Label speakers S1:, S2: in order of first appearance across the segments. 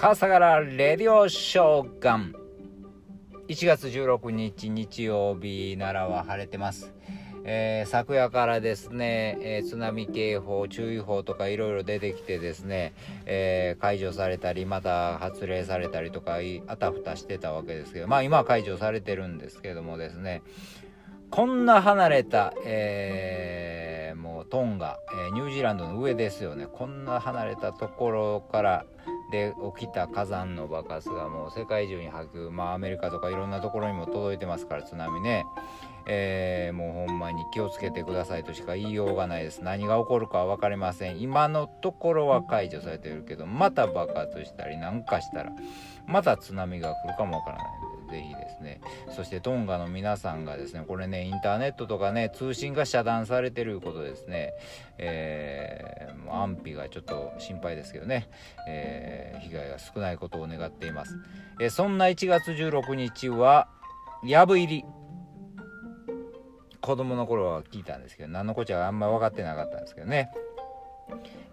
S1: 笠原レディオショーガン1月16日日曜日奈良は晴れてますえー、昨夜からですね、えー、津波警報、注意報とかいろいろ出てきてですね、えー、解除されたり、また発令されたりとか、あたふたしてたわけですけど、まあ今は解除されてるんですけどもですね、こんな離れた、えー、もうトンガ、えー、ニュージーランドの上ですよね。こんな離れたところからで起きた火山の爆発がもう世界中に波及、まあアメリカとかいろんなところにも届いてますから、津波ね。えー、もうほんまに気をつけてくださいとしか言いようがないです。何が起こるかは分かりません。今のところは解除されてるけど、また爆発したりなんかしたら、また津波が来るかもわからない、ぜひですね。そしてトンガの皆さんがですね、これね、インターネットとかね、通信が遮断されてることですね、えー、安否がちょっと心配ですけどね、えー、被害が少ないことを願っています。えー、そんな1月16日は、やぶ入り。子供の頃は聞いたんですけど何のこっちゃあんま分かってなかったんですけどね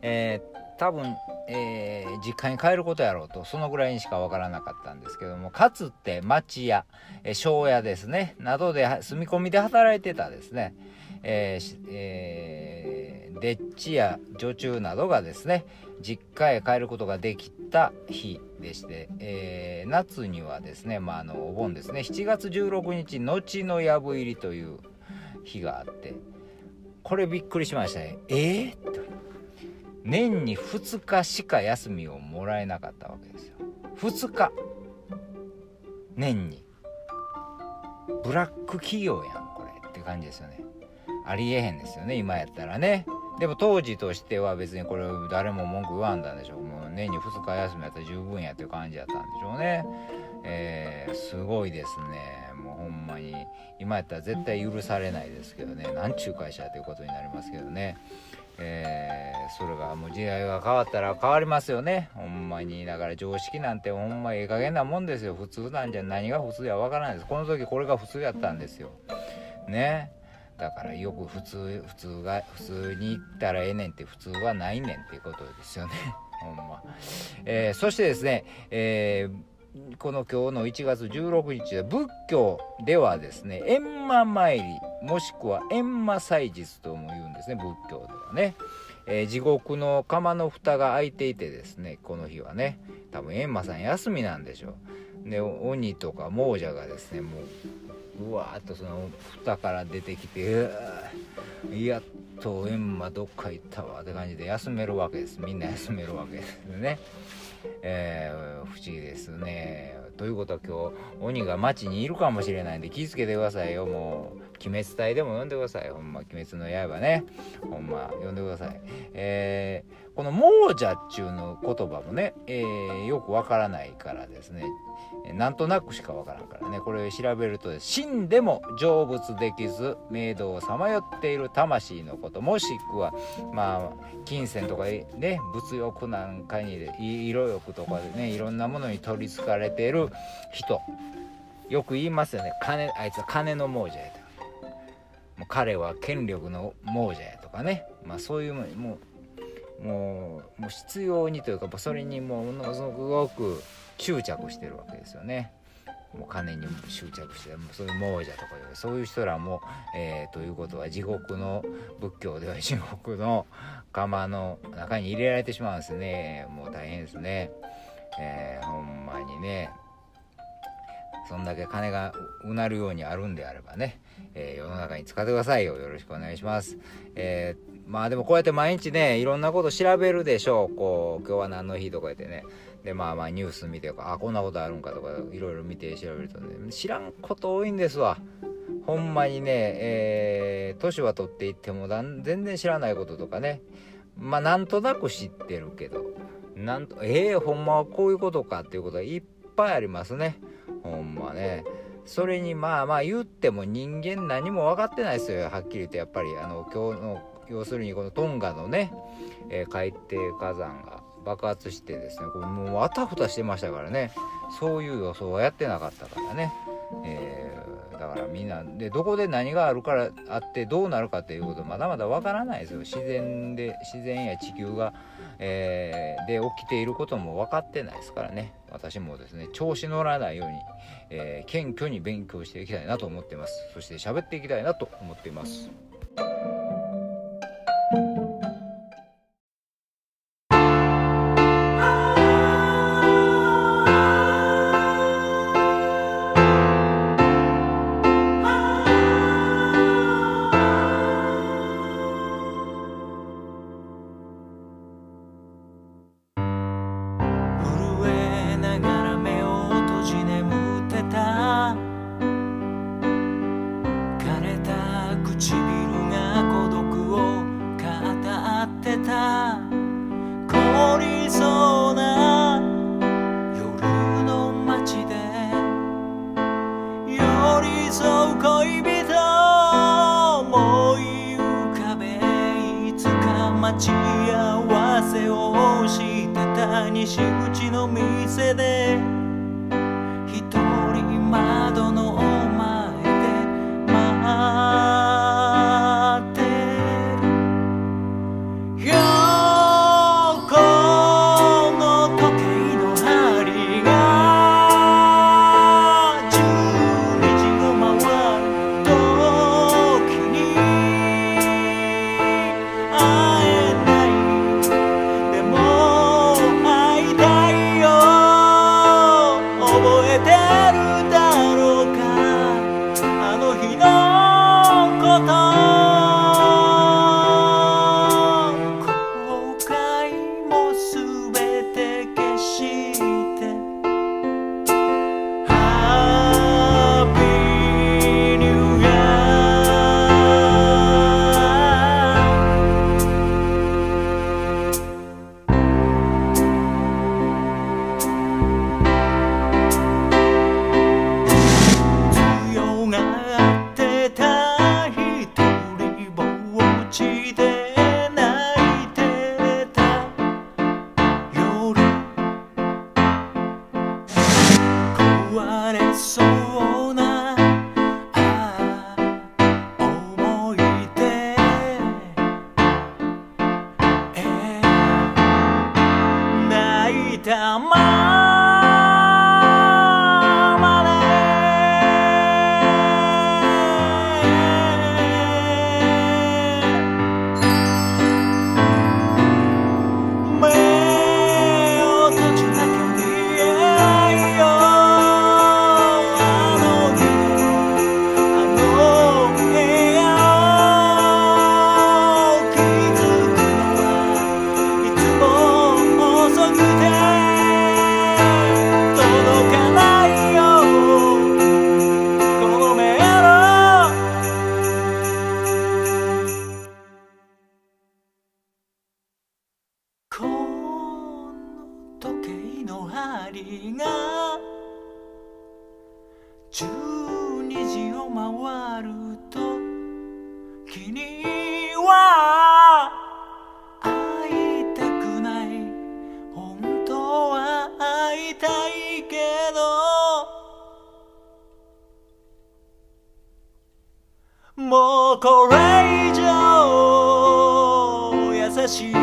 S1: えー、多分、えー、実家に帰ることやろうとそのぐらいにしか分からなかったんですけどもかつて町屋、えー、庄屋ですねなどで住み込みで働いてたですね、えーえー、でっちや女中などがですね実家へ帰ることができた日でして、えー、夏にはですね、まあ、あのお盆ですね7月16日後の藪入りという日があってこれびっくりしましたね。えー、と。年に2日しか休みをもらえなかったわけですよ。2日。年に。ブラック企業やんこれって感じですよね。ありえへんですよね今やったらね。でも当時としては別にこれ誰も文句言わんだんでしょう。もう年に2日休みやったら十分やっていう感じやったんでしょうね。えー、すごいですね。もうほんまに。今やったら絶対許されないですけどね。なんちゅう会社ということになりますけどね。えー、それがもう時代が変わったら変わりますよね。ほんまにだから常識なんてほんまええ加減なもんですよ。普通なんじゃ何が普通やわからないです。この時これが普通やったんですよ。ね。だからよく普通普通が普通に言ったらええねんって普通はないねんっていうことですよね。ほんま、えー、そしてですね、えーこの今日の1月16日は仏教ではですね閻魔参りもしくは閻魔祭日とも言うんですね仏教ではね、えー、地獄の釜の蓋が開いていてですねこの日はね多分閻魔さん休みなんでしょう。で鬼とか亡者がですねもううわーっとその蓋から出てきてやっと閻魔どっか行ったわって感じで休めるわけです。みんな休めるわけですね。えー、不思議ですね。ということは今日鬼が街にいるかもしれないんで気ぃつけてくださいよ。もう鬼滅隊でも読んでください。ほんま鬼滅の刃ね。ほんま読んでください。えー、この亡者っちゅうの言葉もね、えー、よくわからないからですね。なんとなくしかわからんからね。これ調べると死んでも成仏できず明道をさまよっている魂のこともしくはまあ金銭とかね物欲なんかに色欲とかでねいろんなものに取りつかれている人。よく言いますよね。金あいつは金の亡者やと。もう彼は権力の亡者やとかね。まあそういうもうもうもう必要にというかそれにものすごく執着してるわけですよね。もう金にも執着してもうそういう亡者とかそういう人らも、えー、ということは地獄の仏教では地獄の釜の中に入れられてしまうんですね。もう大変ですね、えー、ほんまにね。そんだけ金がうなるようにあるんであればね、えー、世の中に使ってくださいよ。よろしくお願いします、えー、まあでもこうやって毎日ねいろんなこと調べるでしょう。こう今日は何の日とか言ってね。でまあまあニュース見てあこんなことあるんかとかいろいろ見て調べるとね知らんこと多いんですわ。ほんまにねえー、年は取っていっても全然知らないこととかね。まあなんとなく知ってるけどなんとええー、ほんまはこういうことかっていうことはいっぱいありますね。ほんまね。それにまあまあ言っても人間何も分かってないですよ。はっきり言ってやっぱり。あの今日の要するにこのトンガのね、えー、海底火山が爆発してですねこれもうあたふたしてましたからね。そういう予想はやってなかったからね、えーだからみんなでどこで何があるからあってどうなるかっていうことまだまだわからないですよ。自然で自然や地球が、えー、で起きていることも分かってないですからね。私もですね調子乗らないように、えー、謙虚に勉強していきたいなと思ってます。そして喋っていきたいなと思っています。
S2: をしてた西口の店で一人窓の奥の壊れの針が12時を回ると君は会いたくない。本当は会いたいけどもうこれ以上優しい